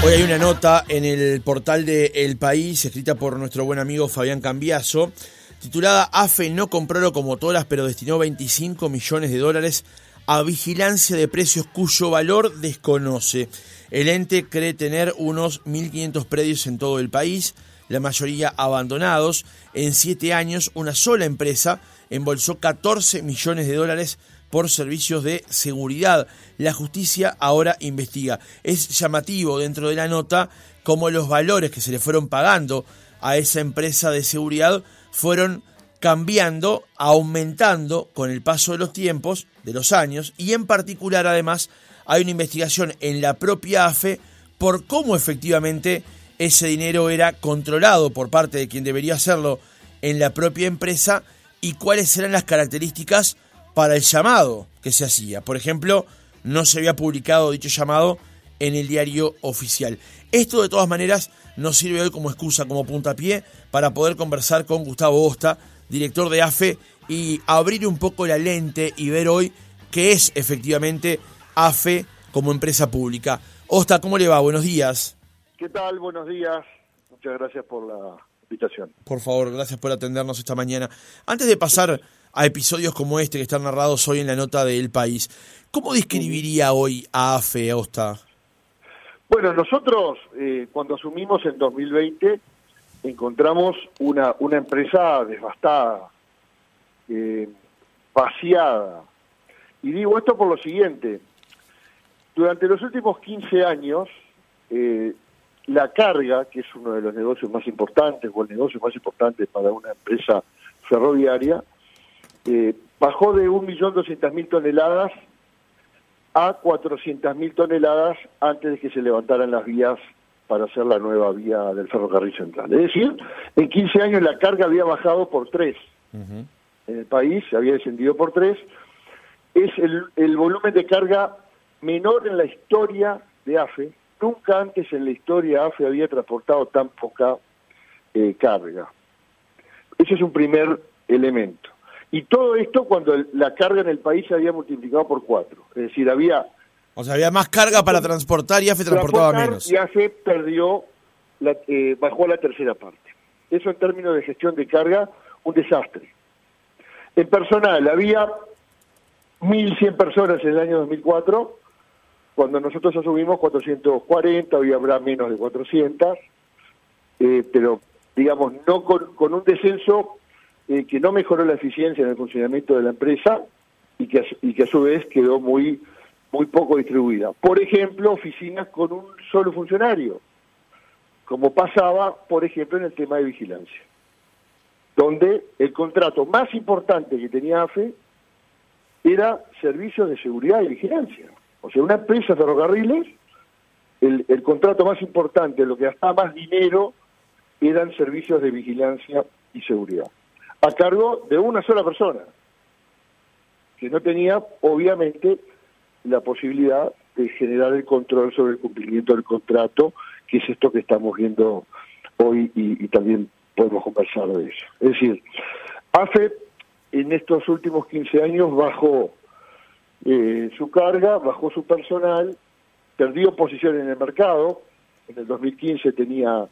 Hoy hay una nota en el portal de El País, escrita por nuestro buen amigo Fabián Cambiaso, titulada AFE no compró locomotoras, pero destinó 25 millones de dólares a vigilancia de precios cuyo valor desconoce. El ente cree tener unos 1.500 predios en todo el país, la mayoría abandonados. En siete años, una sola empresa embolsó 14 millones de dólares por servicios de seguridad. La justicia ahora investiga. Es llamativo dentro de la nota cómo los valores que se le fueron pagando a esa empresa de seguridad fueron cambiando, aumentando con el paso de los tiempos, de los años, y en particular además hay una investigación en la propia AFE por cómo efectivamente ese dinero era controlado por parte de quien debería hacerlo en la propia empresa y cuáles eran las características para el llamado que se hacía. Por ejemplo, no se había publicado dicho llamado en el diario oficial. Esto de todas maneras nos sirve hoy como excusa, como puntapié, para poder conversar con Gustavo Osta, director de AFE, y abrir un poco la lente y ver hoy qué es efectivamente AFE como empresa pública. Osta, ¿cómo le va? Buenos días. ¿Qué tal? Buenos días. Muchas gracias por la invitación. Por favor, gracias por atendernos esta mañana. Antes de pasar a episodios como este que están narrados hoy en la nota de El País. ¿Cómo describiría hoy a AFE, Osta? Bueno, nosotros eh, cuando asumimos en 2020 encontramos una, una empresa devastada, eh, vaciada. Y digo esto por lo siguiente, durante los últimos 15 años, eh, la carga, que es uno de los negocios más importantes o el negocio más importante para una empresa ferroviaria, eh, bajó de 1.200.000 toneladas a 400.000 toneladas antes de que se levantaran las vías para hacer la nueva vía del ferrocarril central. Es decir, en 15 años la carga había bajado por 3. En el país se había descendido por 3. Es el, volumen de carga menor en la historia de AFE. Nunca antes en la historia AFE había transportado tan poca eh, carga. Ese es un primer elemento. Y todo esto cuando la carga en el país se había multiplicado por cuatro. Es decir, había... O sea, había más carga para transportar y AFE transportaba menos. Y AFE perdió, la, eh, bajó a la tercera parte. Eso en términos de gestión de carga, un desastre. En personal, había 1.100 personas en el año 2004, cuando nosotros asumimos 440, hoy habrá menos de 400, eh, pero digamos, no con, con un descenso eh, que no mejoró la eficiencia en el funcionamiento de la empresa y que, y que a su vez quedó muy, muy poco distribuida. Por ejemplo, oficinas con un solo funcionario, como pasaba, por ejemplo, en el tema de vigilancia, donde el contrato más importante que tenía AFE era servicios de seguridad y vigilancia. O sea, una empresa de ferrocarriles, el, el contrato más importante, lo que gastaba más dinero, eran servicios de vigilancia y seguridad a cargo de una sola persona, que no tenía, obviamente, la posibilidad de generar el control sobre el cumplimiento del contrato, que es esto que estamos viendo hoy y, también podemos conversar de eso. Es decir, AFE en estos últimos 15 años bajó eh, su carga, bajó su personal, perdió posición en el mercado, en el 2015 tenía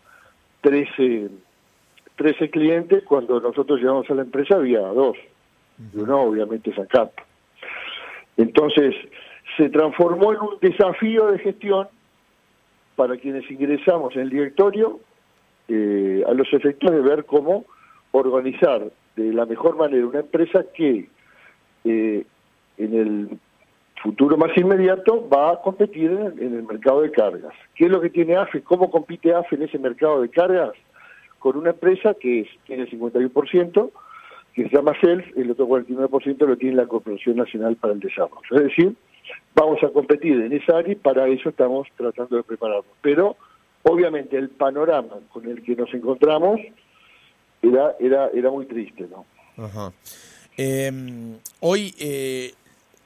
13 13 clientes, cuando nosotros llegamos a la empresa había dos, y uno obviamente es ACAP. Entonces, se transformó en un desafío de gestión para quienes ingresamos en el directorio, eh, a los efectos de ver cómo organizar de la mejor manera una empresa que eh, en el futuro más inmediato va a competir en, en, el mercado de cargas. ¿Qué es lo que tiene AFE? ¿Cómo compite AFE en ese mercado de cargas? Con una empresa que tiene el 51%, que se llama CELF, el otro 49% lo tiene la Corporación Nacional para el Desarrollo. Es decir, vamos a competir en esa área y para eso estamos tratando de prepararnos. Pero, obviamente, el panorama con el que nos encontramos era, era, era muy triste, ¿no? Em, hoy, eh,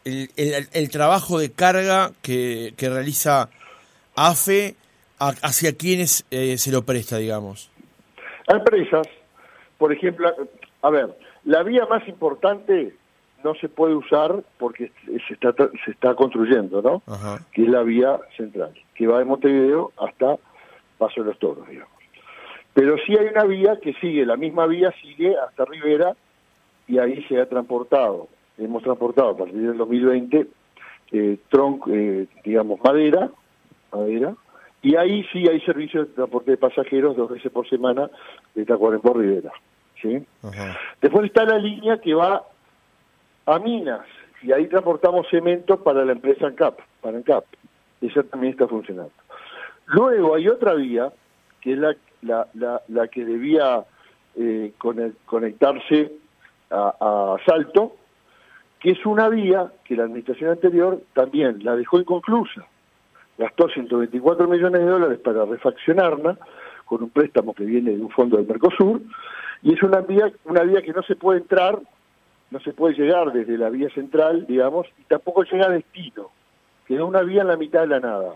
el, el, trabajo de carga que, que realiza AFE, ¿hacia quiénes eh, se lo presta, digamos? Empresas, por ejemplo, a ver, la vía más importante no se puede usar porque se está, se está construyendo, ¿no? Que es la vía central, que va de Montevideo hasta Paso de los Toros, digamos. Pero sí hay una vía que sigue, la misma vía sigue hasta Rivera y ahí se ha transportado, hemos transportado a partir del 2020 eh, tronco, eh, digamos, madera, madera, y ahí sí hay servicios de transporte de pasajeros dos veces por semana de Tacuarembó Rivera. ¿sí? Después está la línea que va a Minas, y ahí transportamos cemento para la empresa ANCAP, para ANCAP. Esa también está funcionando. Luego hay otra vía, que es la, la, la, la que debía eh, conectarse a, a Salto, que es una vía que la administración anterior también la dejó inconclusa. Gastó 124 millones de dólares para refaccionarla con un préstamo que viene de un fondo del Mercosur y es una vía una vía que no se puede entrar, no se puede llegar desde la vía central, digamos, y tampoco llega a destino. Queda una vía en la mitad de la nada.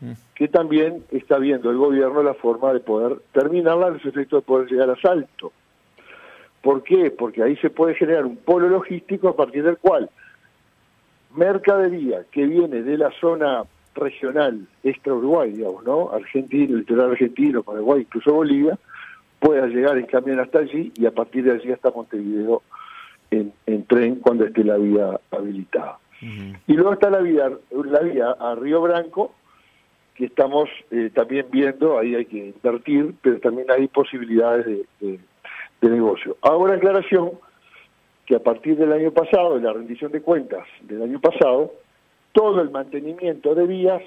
Mm. Que también está viendo el gobierno la forma de poder terminarla, los efectos de poder llegar a Salto. ¿Por qué? Porque ahí se puede generar un polo logístico a partir del cual mercadería que viene de la zona regional extra Uruguay, digamos, ¿no? Argentino, litoral argentino, Paraguay, incluso Bolivia, pueda llegar en camión hasta allí y a partir de allí hasta Montevideo en, tren cuando esté la vía habilitada. Y luego está la vía, la vía a Río Branco, que estamos eh, también viendo, ahí hay que invertir, pero también hay posibilidades de de negocio. Ahora aclaración que a partir del año pasado, de la rendición de cuentas del año pasado, todo el mantenimiento de vías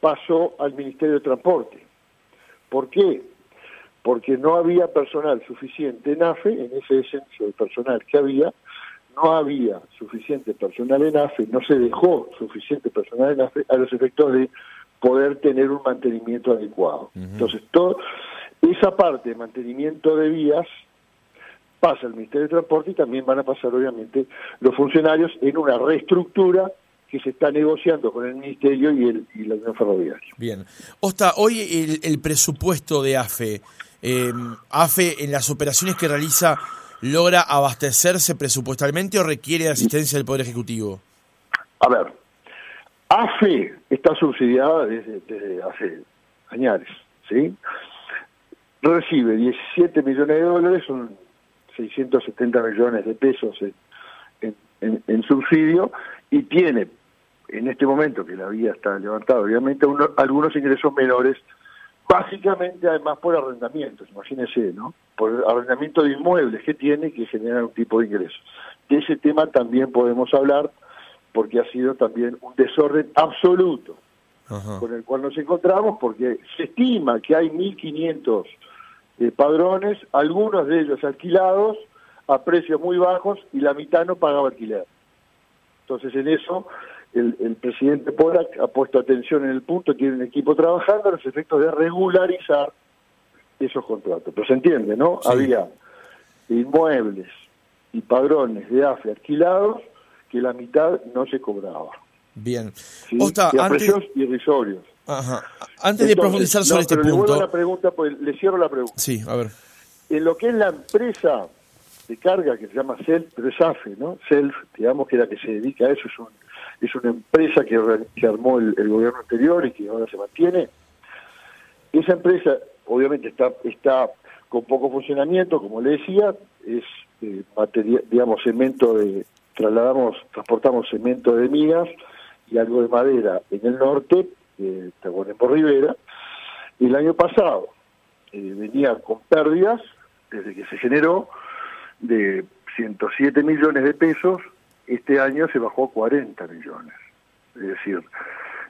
pasó al Ministerio de Transporte. ¿Por qué? Porque no había personal suficiente en AFE, en ese esencia de personal que había, no había suficiente personal en AFE, no se dejó suficiente personal en AFE a los efectos de poder tener un mantenimiento adecuado. Entonces, todo, esa parte de mantenimiento de vías pasa al Ministerio de Transporte y también van a pasar, obviamente, los funcionarios en una reestructura que se está negociando con el Ministerio y, el, y la Unión Ferroviaria. Bien. Osta, hoy el, presupuesto de AFE, eh, AFE en las operaciones que realiza, ¿logra abastecerse presupuestalmente o requiere asistencia del Poder Ejecutivo? A ver, AFE está subsidiada desde, desde hace años, ¿sí? recibe 17 millones de dólares, son 670 millones de pesos en, subsidio, y tiene, en este momento que la vía está levantada, obviamente, algunos ingresos menores, básicamente además por arrendamientos, imagínense, ¿no? Por arrendamiento de inmuebles que tiene que generan un tipo de ingresos. De ese tema también podemos hablar porque ha sido también un desorden absoluto con el cual nos encontramos porque se estima que hay 1.500 padrones, algunos de ellos alquilados a precios muy bajos y la mitad no pagaba alquiler. Entonces en eso el, presidente Polak ha puesto atención en el punto, tiene un equipo trabajando a los efectos de regularizar esos contratos. Pero se entiende, ¿no? Había inmuebles y padrones de AFE alquilados que la mitad no se cobraba. Bien. a precios irrisorios. Ajá. Antes de profundizar sobre este punto. Le, la pregunta, pues, le cierro la pregunta. Sí, a ver. En lo que es la empresa de carga que se llama Self, pero es AFE, ¿no? Self, digamos que la que se dedica a eso, es, un, es una empresa que, que armó el, gobierno anterior y que ahora se mantiene. Esa empresa, obviamente, está, está con poco funcionamiento, como le decía, es eh, digamos, cemento de, trasladamos, transportamos cemento de migas y algo de madera en el norte eh, por Rivera, el año pasado eh, venía con pérdidas, desde que se generó, de 107 millones de pesos, este año se bajó a 40 millones. Es decir,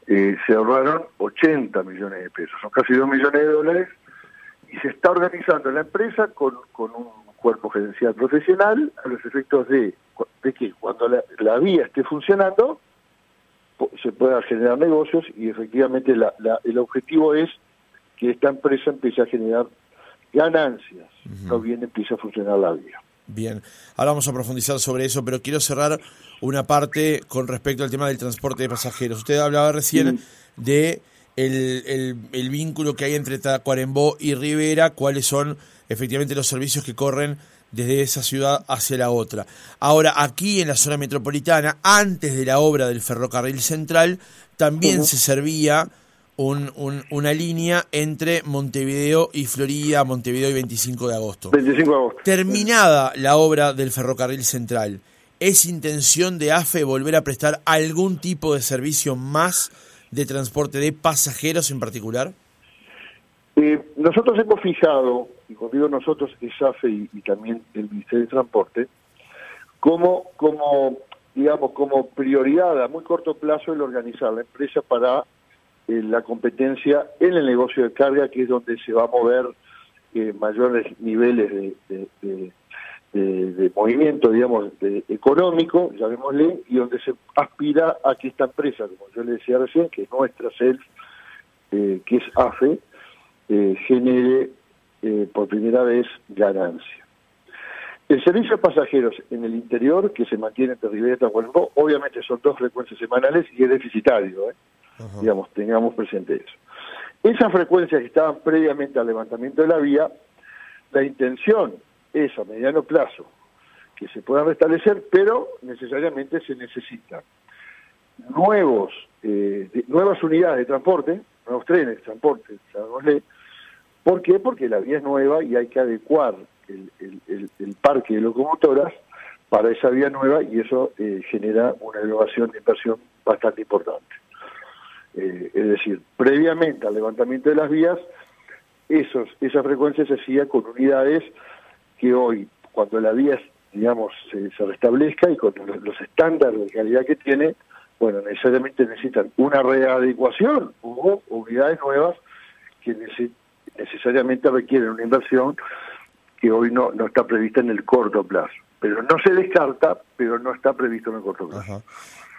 eh, se ahorraron 80 millones de pesos, son casi 2 millones de dólares, y se está organizando la empresa con, con un cuerpo gerencial profesional a los efectos de, de que cuando la, la vía esté funcionando, se pueda generar negocios y efectivamente el objetivo es que esta empresa empiece a generar ganancias, no bien empiece a funcionar la vía. Bien, ahora vamos a profundizar sobre eso, pero quiero cerrar una parte con respecto al tema del transporte de pasajeros. Usted hablaba recién de el, el, vínculo que hay entre Tacuarembó y Rivera, cuáles son efectivamente los servicios que corren desde esa ciudad hacia la otra. Ahora, aquí en la zona metropolitana, antes de la obra del ferrocarril central, también se servía un, una línea entre Montevideo y Florida, Montevideo y 25 de agosto. 25 de agosto. Terminada la obra del ferrocarril central, ¿es intención de AFE volver a prestar algún tipo de servicio más de transporte de pasajeros en particular? Eh, nosotros hemos fijado, y cuando digo nosotros es AFE y, también el Ministerio de Transporte, como, como, digamos, como prioridad a muy corto plazo el organizar la empresa para la competencia en el negocio de carga, que es donde se va a mover eh, mayores niveles de, de, movimiento, digamos, económico, llamémosle, y donde se aspira a que esta empresa, como yo le decía recién, que es nuestra SELF, que es AFE, eh, genere eh, por primera vez ganancia. El servicio a pasajeros en el interior, que se mantiene entre Rivera y Tahuantingo, obviamente son dos frecuencias semanales y es deficitario, ¿eh? Digamos, tengamos presente eso. Esas frecuencias que estaban previamente al levantamiento de la vía, la intención es a mediano plazo que se puedan restablecer, pero necesariamente se necesitan nuevos, nuevas unidades de transporte, nuevos trenes de transporte, llamémosle, ¿Por qué? Porque la vía es nueva y hay que adecuar el, parque de locomotoras para esa vía nueva y eso eh, genera una elevación de inversión bastante importante. Eh, es decir, previamente al levantamiento de las vías, esos, esa frecuencia se hacía con unidades que hoy, cuando la vía, digamos, se, restablezca y con los, estándares de calidad que tiene, bueno, necesariamente necesitan una readecuación o unidades nuevas que necesariamente requieren una inversión que hoy no, no está prevista en el corto plazo. Pero no se descarta, pero no está previsto en el corto plazo.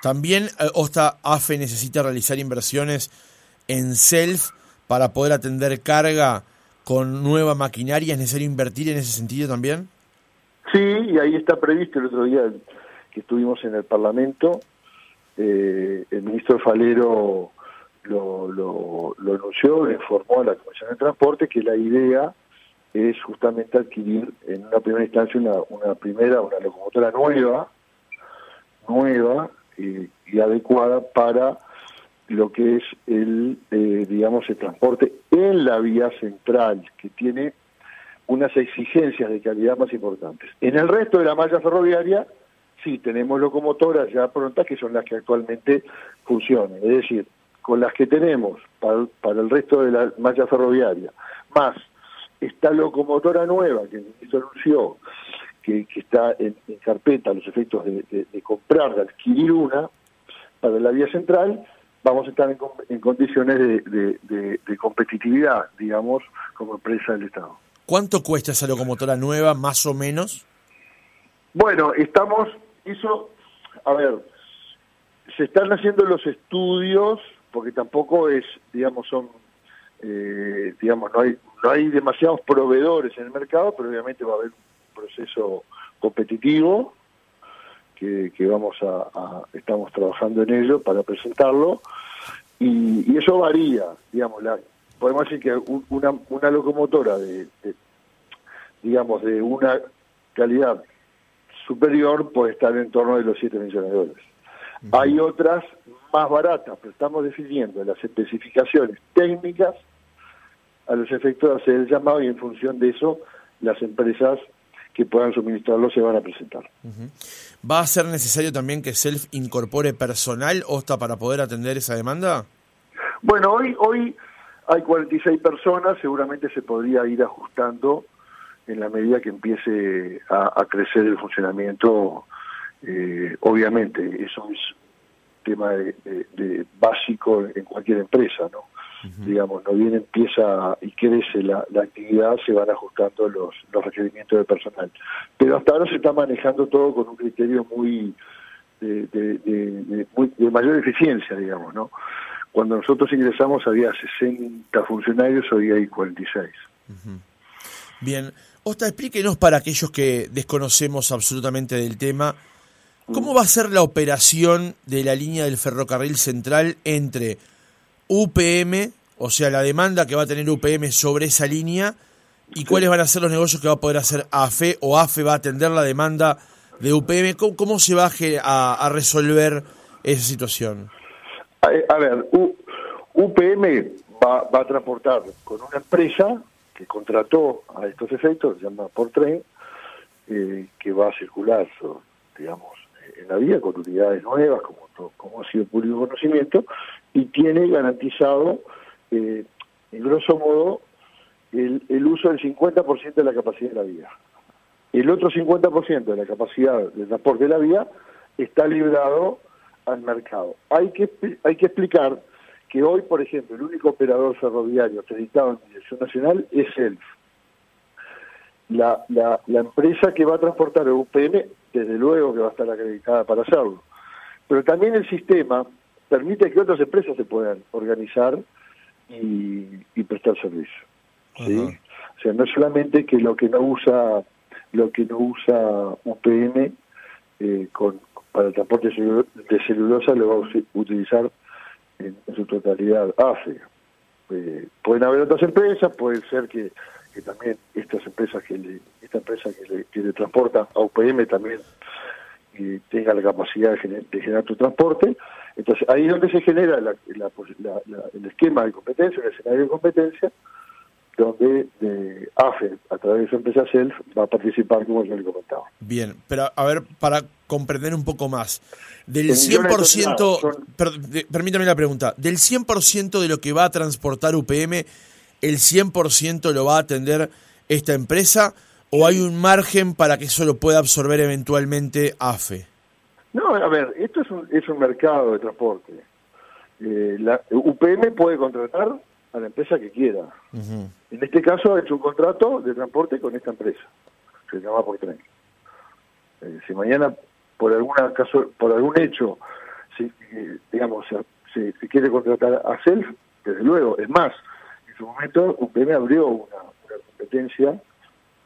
También eh, OSTA AFE necesita realizar inversiones en SELF para poder atender carga con nueva maquinaria. ¿Es necesario invertir en ese sentido también? Sí, y ahí está previsto el otro día que estuvimos en el Parlamento. Eh, el ministro Falero lo, lo, lo anunció, le informó a la Comisión de Transporte que la idea es justamente adquirir en una primera instancia una, una primera, una locomotora nueva, nueva y adecuada para lo que es el, eh, digamos, el transporte en la vía central, que tiene unas exigencias de calidad más importantes. En el resto de la malla ferroviaria, sí, tenemos locomotoras ya prontas que son las que actualmente funcionan. Es decir, con las que tenemos para, el resto de la malla ferroviaria, más esta locomotora nueva que el anunció, que, está en, carpeta a los efectos de, comprar, de adquirir una para la vía central, vamos a estar en, condiciones de, de, competitividad, digamos, como empresa del Estado. ¿Cuánto cuesta esa locomotora nueva, más o menos? Bueno, estamos, hizo, a ver, se están haciendo los estudios porque tampoco es, digamos, son, eh, digamos, no hay, no hay demasiados proveedores en el mercado, pero obviamente va a haber un proceso competitivo que, que vamos a, estamos trabajando en ello para presentarlo y, eso varía, digamos, la, podemos decir que una, una locomotora de, digamos, de una calidad superior puede estar en torno de los 7 millones de dólares. Hay otras más baratas, pero estamos definiendo las especificaciones técnicas a los efectos de hacer el llamado y en función de eso las empresas que puedan suministrarlo se van a presentar. ¿Va a ser necesario también que Self incorpore personal OSTA para poder atender esa demanda? Bueno, hoy, hoy hay 46 personas, seguramente se podría ir ajustando en la medida que empiece a crecer el funcionamiento eh, obviamente, eso es tema de, básico en cualquier empresa, ¿no? Digamos, no bien empieza y crece la, actividad, se van ajustando los, los requerimientos de personal. Pero hasta ahora se está manejando todo con un criterio muy de, de mayor eficiencia, digamos, ¿no? Cuando nosotros ingresamos había 60 funcionarios, hoy hay 46. Bien. Osta, explíquenos para aquellos que desconocemos absolutamente del tema, ¿Cómo va a ser la operación de la línea del ferrocarril central entre UPM, o sea, la demanda que va a tener UPM sobre esa línea, ¿Y cuáles van a ser los negocios que va a poder hacer AFE o AFE va a atender la demanda de UPM? ¿Cómo, se va a, resolver esa situación? A, ver, UPM va, a transportar con una empresa que contrató a estos efectos, se llama por tren, eh, que va a circular, digamos, en la vía con unidades nuevas, como, como ha sido público conocimiento, y tiene garantizado, eh, en grosso modo, el, uso del 50% de la capacidad de la vía. El otro 50% de la capacidad de transporte de la vía está librado al mercado. Hay que, hay que explicar que hoy, por ejemplo, el único operador ferroviario acreditado en dirección nacional es ELF. La, la, la empresa que va a transportar el UPM, desde luego que va a estar acreditada para hacerlo. Pero también el sistema permite que otras empresas se puedan organizar y, y prestar servicio. ¿sí? O sea, no solamente que lo que no usa lo que no usa UPM eh, con, para el transporte de celulosa lo va a utilizar en, su totalidad AFE. Eh, pueden haber otras empresas, puede ser que, que también estas empresas que le, esta empresa que le, que le transporta a UPM también eh, tenga la capacidad de generar, tu transporte. Entonces ahí es donde se genera la, el esquema de competencia, el escenario de competencia, donde de AFE, a través de su empresa Self, va a participar, como yo le comentaba. Bien, pero a ver, para comprender un poco más, del 100%, permítame la pregunta, del 100% de lo que va a transportar UPM, ¿el 100% lo va a atender esta empresa o hay un margen para que eso lo pueda absorber eventualmente AFE? No, a ver, esto es un, es un mercado de transporte. Eh, la UPM puede contratar a la empresa que quiera. En este caso ha hecho un contrato de transporte con esta empresa, se llama por tren. Eh, si mañana por alguna caso, por algún hecho, si, eh, digamos, se, quiere contratar a Self, desde luego, es más, en su momento UPM abrió una, competencia,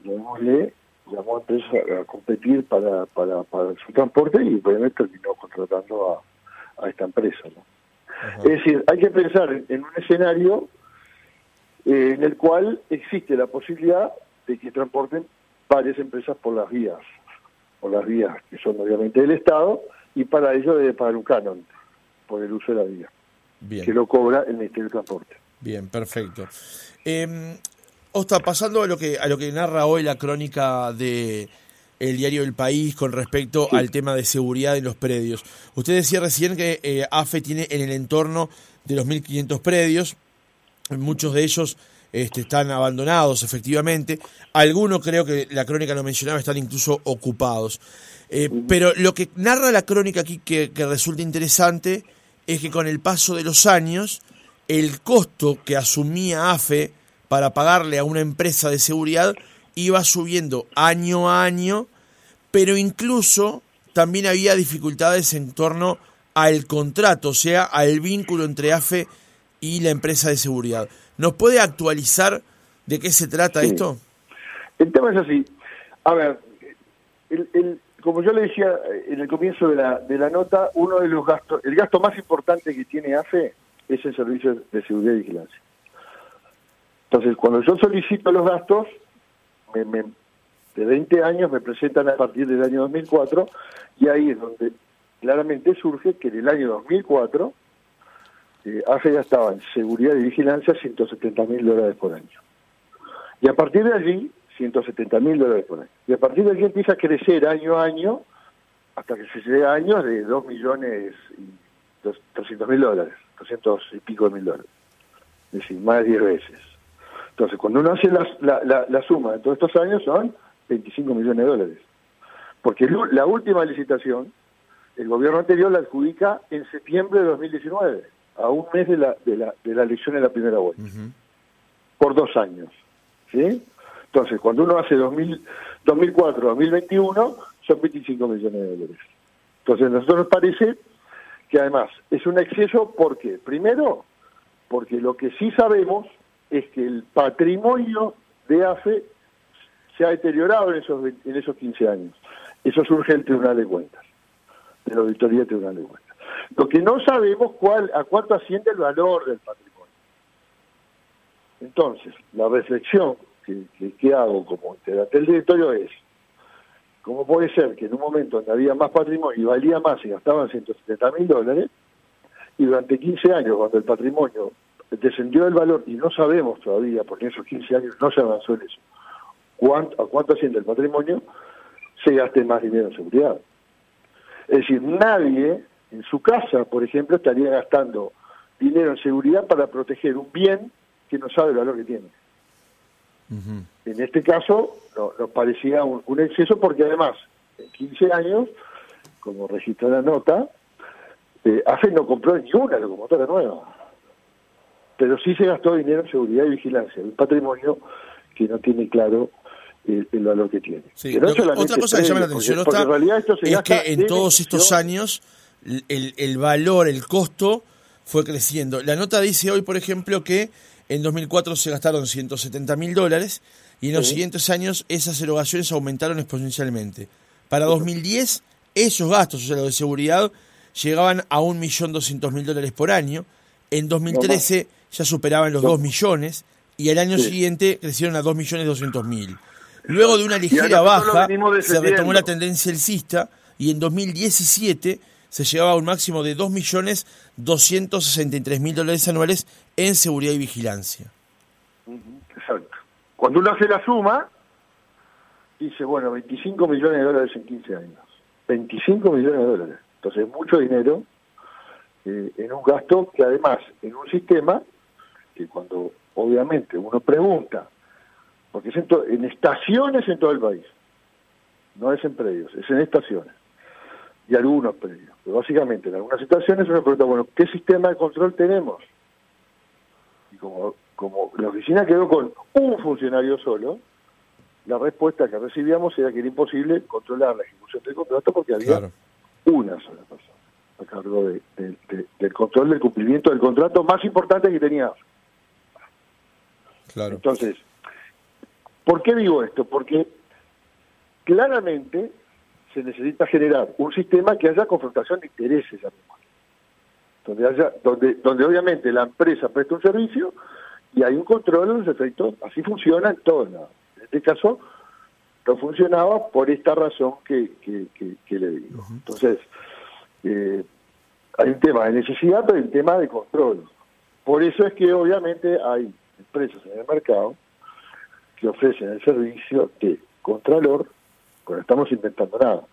llamémosle, llamó a empresa a competir para, para, para su transporte y UPM terminó contratando a, a esta empresa. ¿no? Es decir, hay que pensar en, un escenario eh, en el cual existe la posibilidad de que transporten varias empresas por las vías, por las vías que son obviamente del Estado, y para ello debe pagar un canon por el uso de la vía, que lo cobra el Ministerio de Transporte. Bien, perfecto. Eh, Osta, pasando a lo que a lo que narra hoy la crónica de el diario El País con respecto al tema de seguridad en los predios. Usted decía recién que eh, AFE tiene en el entorno de los 1.500 predios, muchos de ellos este, están abandonados efectivamente, algunos creo que la crónica lo mencionaba, están incluso ocupados. Eh, pero lo que narra la crónica aquí que, que resulta interesante es que con el paso de los años, el costo que asumía AFE para pagarle a una empresa de seguridad iba subiendo año a año, pero incluso también había dificultades en torno al contrato, o sea, al vínculo entre AFE y la empresa de seguridad. ¿Nos puede actualizar de qué se trata esto? El tema es así. A ver, el, como yo le decía en el comienzo de la, de la nota, uno de los gastos, el gasto más importante que tiene AFE es el servicio de seguridad y vigilancia. Entonces, cuando yo solicito los gastos, de 20 años me presentan a partir del año 2004 y ahí es donde claramente surge que en el año 2004 eh, AFE ya estaba en seguridad y vigilancia 170 mil dólares por año. Y a partir de allí, 170 mil dólares por año. Y a partir de allí empieza a crecer año a año hasta que se llega a años de 2 millones y 300 mil dólares, 200 y pico de mil dólares. Es decir, más de 10 veces. Entonces, cuando uno hace la, suma de todos estos años, son 25 millones de dólares. Porque la última licitación, el gobierno anterior la adjudica en septiembre de 2019, a un mes de la, de la, de la elección de la primera vuelta, por dos años. ¿sí? Entonces, cuando uno hace 2000, 2004-2021, son 25 millones de dólares. Entonces, a nosotros nos parece que además es un exceso, ¿por qué? Primero, porque lo que sí sabemos es que el patrimonio de AFE se ha deteriorado en esos, en esos 15 años. Eso surge del Tribunal de Cuentas, de la Auditoría del Tribunal de Cuentas. Lo que no sabemos cuál, a cuánto asciende el valor del patrimonio. Entonces, la reflexión que, hago como integrante del directorio es, ¿cómo puede ser que en un momento donde había más patrimonio y valía más y gastaban 170 mil dólares, y durante 15 años, cuando el patrimonio descendió el valor, y no sabemos todavía, porque en esos 15 años no se avanzó en eso, cuánto, a cuánto asciende el patrimonio, se gaste más dinero en seguridad. Es decir, nadie en su casa, por ejemplo, estaría gastando dinero en seguridad para proteger un bien que no sabe el valor que tiene. En este caso nos parecía un, exceso porque además, en 15 años, como registra la nota, eh, AFE no compró ni una locomotora nueva, pero sí se gastó dinero en seguridad y vigilancia, un patrimonio que no tiene claro el, valor que tiene. otra cosa que llama la atención es que en todos estos años el, el valor, el costo fue creciendo. La nota dice hoy, por ejemplo, que en 2004 se gastaron 170 mil dólares y en los siguientes años esas erogaciones aumentaron exponencialmente. Para 2010 esos gastos, o sea, los de seguridad, llegaban a 1.200.000 dólares por año. En 2013 ya superaban los 2 millones y al año siguiente crecieron a 2.200.000. Luego de una ligera baja se retomó la tendencia alcista y en 2017 se llevaba a un máximo de 2.263.000 dólares anuales en seguridad y vigilancia. Exacto. Cuando uno hace la suma, dice, bueno, 25 millones de dólares en 15 años. 25 millones de dólares. Entonces, mucho dinero eh, en un gasto que además, en un sistema que cuando obviamente uno pregunta, porque es en, en estaciones en todo el país, no es en predios, es en estaciones y algunos predios. Pero básicamente, en algunas situaciones uno pregunta, bueno, ¿qué sistema de control tenemos? Y como, como la oficina quedó con un funcionario solo, la respuesta que recibíamos era que era imposible controlar la ejecución del contrato porque había una sola persona a cargo del control del cumplimiento del contrato más importante que tenía. Claro. Entonces, ¿por qué digo esto? Porque claramente se necesita generar un sistema que haya confrontación de intereses, donde haya, donde, donde obviamente la empresa presta un servicio y hay un control de los efectos, así funciona en todos lados. En este caso no funcionaba por esta razón que, que, le digo. Entonces, eh, hay un tema de necesidad, pero hay un tema de control. Por eso es que obviamente hay empresas en el mercado que ofrecen el servicio de contralor no estamos inventando nada,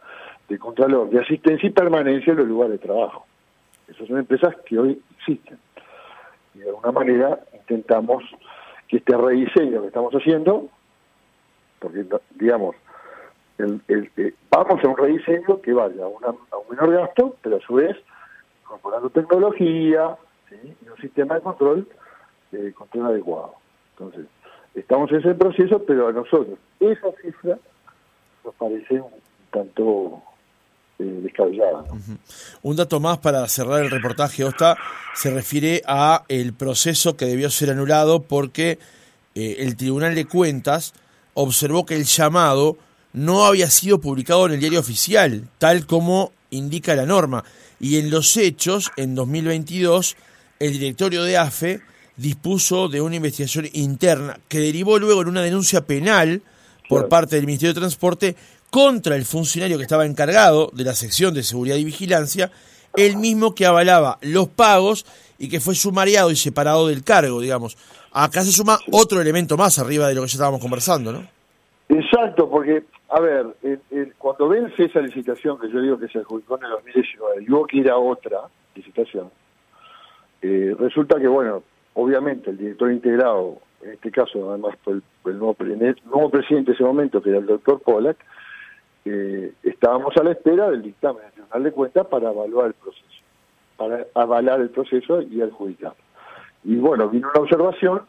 de contralor, de asistencia y permanencia en los lugares de trabajo. Esas son empresas que hoy existen. Y de alguna manera intentamos que este rediseño que estamos haciendo, porque digamos, el, eh, vamos a un rediseño que vaya a, una, a, un menor gasto, pero a su vez incorporando tecnología y un sistema de control, eh, control adecuado. Entonces, estamos en ese proceso, pero a nosotros esa cifra nos parece un tanto eh, descabellada. Un dato más para cerrar el reportaje, Osta, se refiere a el proceso que debió ser anulado porque eh, el Tribunal de Cuentas observó que el llamado no había sido publicado en el diario oficial, tal como indica la norma. Y en los hechos, en 2022, el directorio de AFE dispuso de una investigación interna que derivó luego en una denuncia penal por parte del Ministerio de Transporte contra el funcionario que estaba encargado de la sección de seguridad y vigilancia, el mismo que avalaba los pagos y que fue sumariado y separado del cargo, digamos. Acá se suma otro elemento más arriba de lo que ya estábamos conversando, ¿no? Exacto, porque, a ver, cuando vence esa licitación que yo digo que se adjudicó en el 2019 y hubo que ir a otra licitación, eh, resulta que, bueno, obviamente el director integrado en este caso además por el, nuevo, presidente de ese momento, que era el doctor Pollack, eh, estábamos a la espera del dictamen del Tribunal de Cuentas para evaluar el proceso, para avalar el proceso y adjudicarlo. Y bueno, vino una observación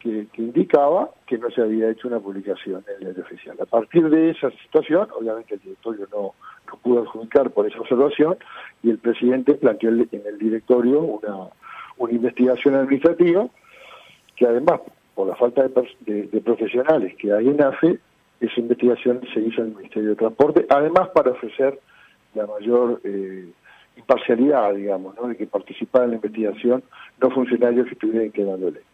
que, indicaba que no se había hecho una publicación en el oficial. A partir de esa situación, obviamente el directorio no, no pudo adjudicar por esa observación y el presidente planteó en el directorio una, una investigación administrativa que además, por la falta de, profesionales que hay en AFE, esa investigación se hizo en el Ministerio de Transporte, además para ofrecer la mayor eh, imparcialidad, digamos, ¿no? de que participaran en la investigación no funcionarios que estuvieran quedando electos.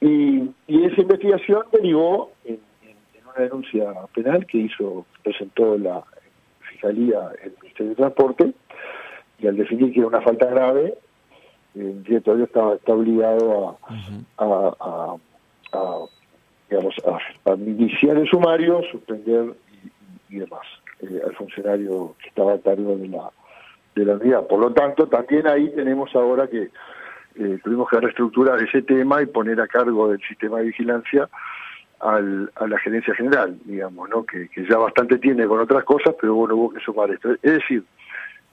Y, y esa investigación derivó en, una denuncia penal que hizo, presentó la Fiscalía, el Ministerio de Transporte, y al definir que era una falta grave, el directorio está, está obligado a, a, a, digamos, a, iniciar el sumario, suspender y, demás eh, al funcionario que estaba a cargo de la, de la unidad. Por lo tanto, también ahí tenemos ahora que eh, tuvimos que reestructurar ese tema y poner a cargo del sistema de vigilancia al, a la gerencia general, digamos, ¿no? Que, que, ya bastante tiene con otras cosas, pero bueno, hubo que sumar esto. Es decir,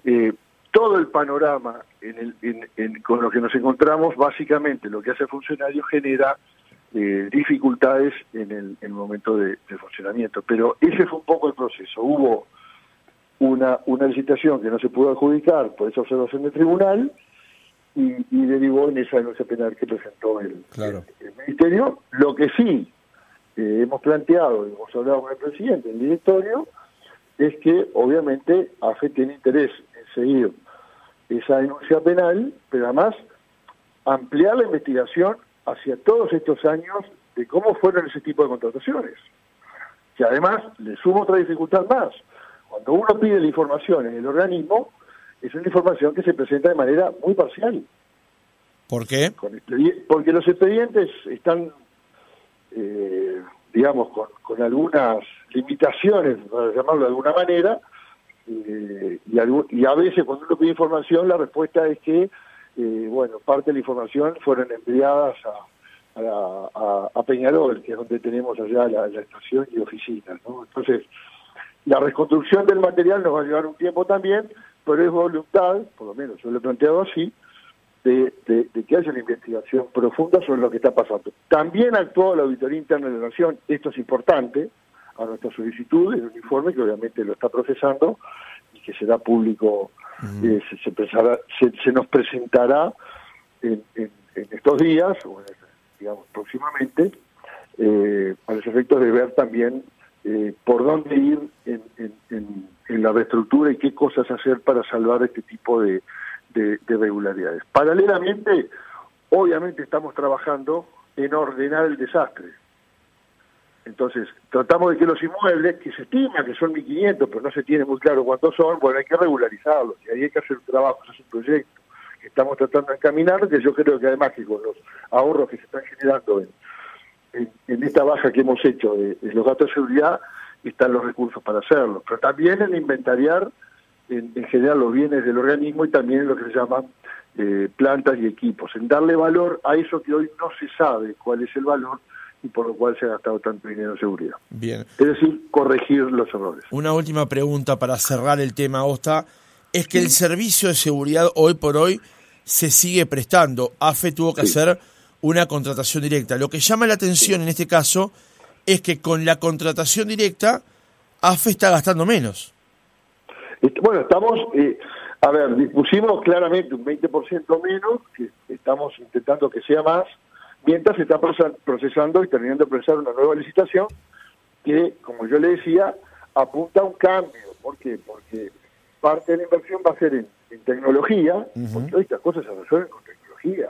eh, todo el panorama en el, con lo que nos encontramos, básicamente lo que hace el funcionario genera eh, dificultades en el, momento de, funcionamiento. Pero ese fue un poco el proceso. Hubo una, una licitación que no se pudo adjudicar por esa observación del tribunal y, derivó en esa denuncia penal que presentó el, Ministerio. Lo que sí eh, hemos planteado, hemos hablado con el presidente, el directorio, es que obviamente AFE tiene interés en seguir esa denuncia penal, pero además ampliar la investigación hacia todos estos años de cómo fueron ese tipo de contrataciones. Que además le sumo otra dificultad más. Cuando uno pide la información en el organismo, es una información que se presenta de manera muy parcial. ¿Por qué? Porque los expedientes están, eh, digamos, con, con algunas limitaciones, para llamarlo de alguna manera, eh, y, a veces cuando uno pide información la respuesta es que, eh, bueno, parte de la información fueron enviadas a, a, Peñarol, que es donde tenemos allá la, estación y oficinas, ¿no? Entonces, la reconstrucción del material nos va a llevar un tiempo también, pero es voluntad, por lo menos yo lo he planteado así, de, de, que haya una investigación profunda sobre lo que está pasando. También actuó la Auditoría Interna de la Nación, esto es importante, a nuestra solicitud, el informe que obviamente lo está procesando y que será público, eh, se, se, nos presentará en, estos días, o digamos próximamente, eh, para los efectos de ver también eh, por dónde ir en, la reestructura y qué cosas hacer para salvar este tipo de, de, de regularidades. Paralelamente, obviamente estamos trabajando en ordenar el desastre entonces, tratamos de que los inmuebles, que se estima que son 1.500, pero no se tiene muy claro cuántos son, bueno, hay que regularizarlos, y ahí hay que hacer un trabajo, es un proyecto que estamos tratando de encaminar, que yo creo que además que con los ahorros que se están generando en, esta baja que hemos hecho de, los gastos de seguridad, están los recursos para hacerlo, pero también en inventariar, en, en general, los bienes del organismo y también en lo que se llaman eh, plantas y equipos, en darle valor a eso que hoy no se sabe cuál es el valor y por lo cual se ha gastado tanto dinero en seguridad. Bien. Es decir, corregir los errores. Una última pregunta para cerrar el tema, Osta, es que el servicio de seguridad hoy por hoy se sigue prestando. AFE tuvo que hacer una contratación directa. Lo que llama la atención en este caso es que con la contratación directa, AFE está gastando menos. Bueno, estamos, eh, a ver, dispusimos claramente un 20% menos, que estamos intentando que sea más, mientras se está procesando y terminando de procesar una nueva licitación que, como yo le decía, apunta a un cambio. ¿Por qué? Porque parte de la inversión va a ser en, tecnología, porque estas cosas se resuelven con tecnología,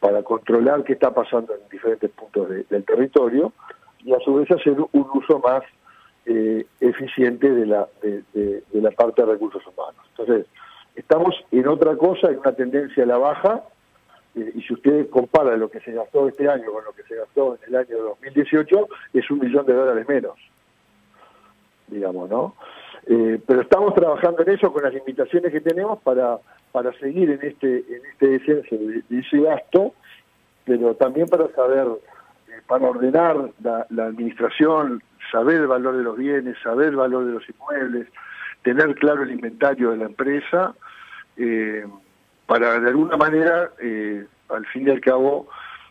para controlar qué está pasando en diferentes puntos del territorio y a su vez hacer un uso más eh, eficiente de la, de la parte de recursos humanos. Entonces, estamos en otra cosa, en una tendencia a la baja, y si usted compara lo que se gastó este año con lo que se gastó en el año 2018, es un millón de dólares menos, digamos, ¿no? Eh, pero estamos trabajando en eso con las limitaciones que tenemos para, para seguir en este, en este descenso de, ese gasto, pero también para saber, eh, para ordenar la, administración, saber el valor de los bienes, saber el valor de los inmuebles, tener claro el inventario de la empresa, eh, para de alguna manera, eh, al fin y al cabo,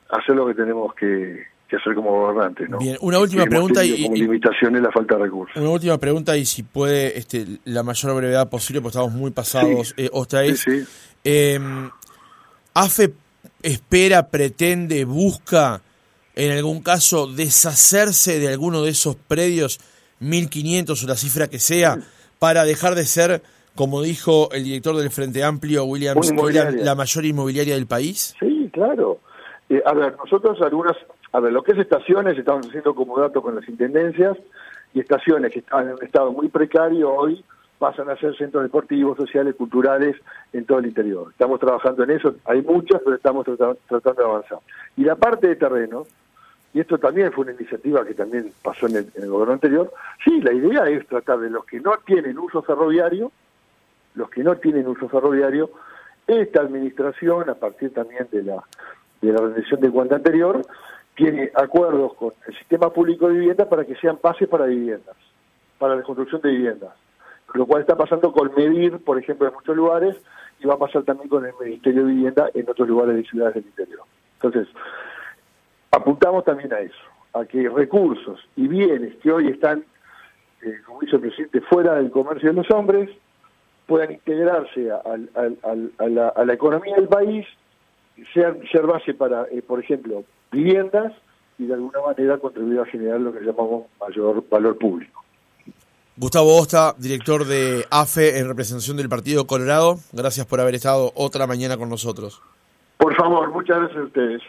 hacer lo que tenemos que, hacer como gobernantes. ¿no? Bien, una última pregunta y, como limitación es la falta de recursos. Una última pregunta y si puede este, la mayor brevedad posible, porque estamos muy pasados. Eh, otra es, em, ¿AFE espera, pretende, busca en algún caso deshacerse de alguno de esos predios, 1.500 o la cifra que sea, para dejar de ser como dijo el director del Frente Amplio, William la mayor inmobiliaria del país? Sí, claro. Eh, a ver, nosotros algunas, a ver, lo que es estaciones estamos haciendo como dato con las intendencias y estaciones que estaban en un estado muy precario hoy pasan a ser centros deportivos, sociales, culturales en todo el interior. Estamos trabajando en eso, hay muchas, pero estamos tratando de avanzar. Y la parte de terreno, y esto también fue una iniciativa que también pasó en el, gobierno anterior, sí, la idea es tratar de los que no tienen uso ferroviario, los que no tienen uso ferroviario, esta administración, a partir también de la, de la rendición del cuenta anterior, tiene acuerdos con el sistema público de vivienda para que sean bases para viviendas, para la construcción de viviendas. Lo cual está pasando con Medir, por ejemplo, en muchos lugares, y va a pasar también con el Ministerio de Vivienda en otros lugares de ciudades del interior. Entonces, apuntamos también a eso, a que recursos y bienes que hoy están, eh, como dice el presidente, fuera del comercio de los hombres, puedan integrarse a, la, economía del país, ser, ser base para, eh, por ejemplo, viviendas y de alguna manera contribuir a generar lo que llamamos mayor valor público. Gustavo Osta, director de AFE en representación del Partido Colorado, gracias por haber estado otra mañana con nosotros. Por favor, muchas gracias a ustedes.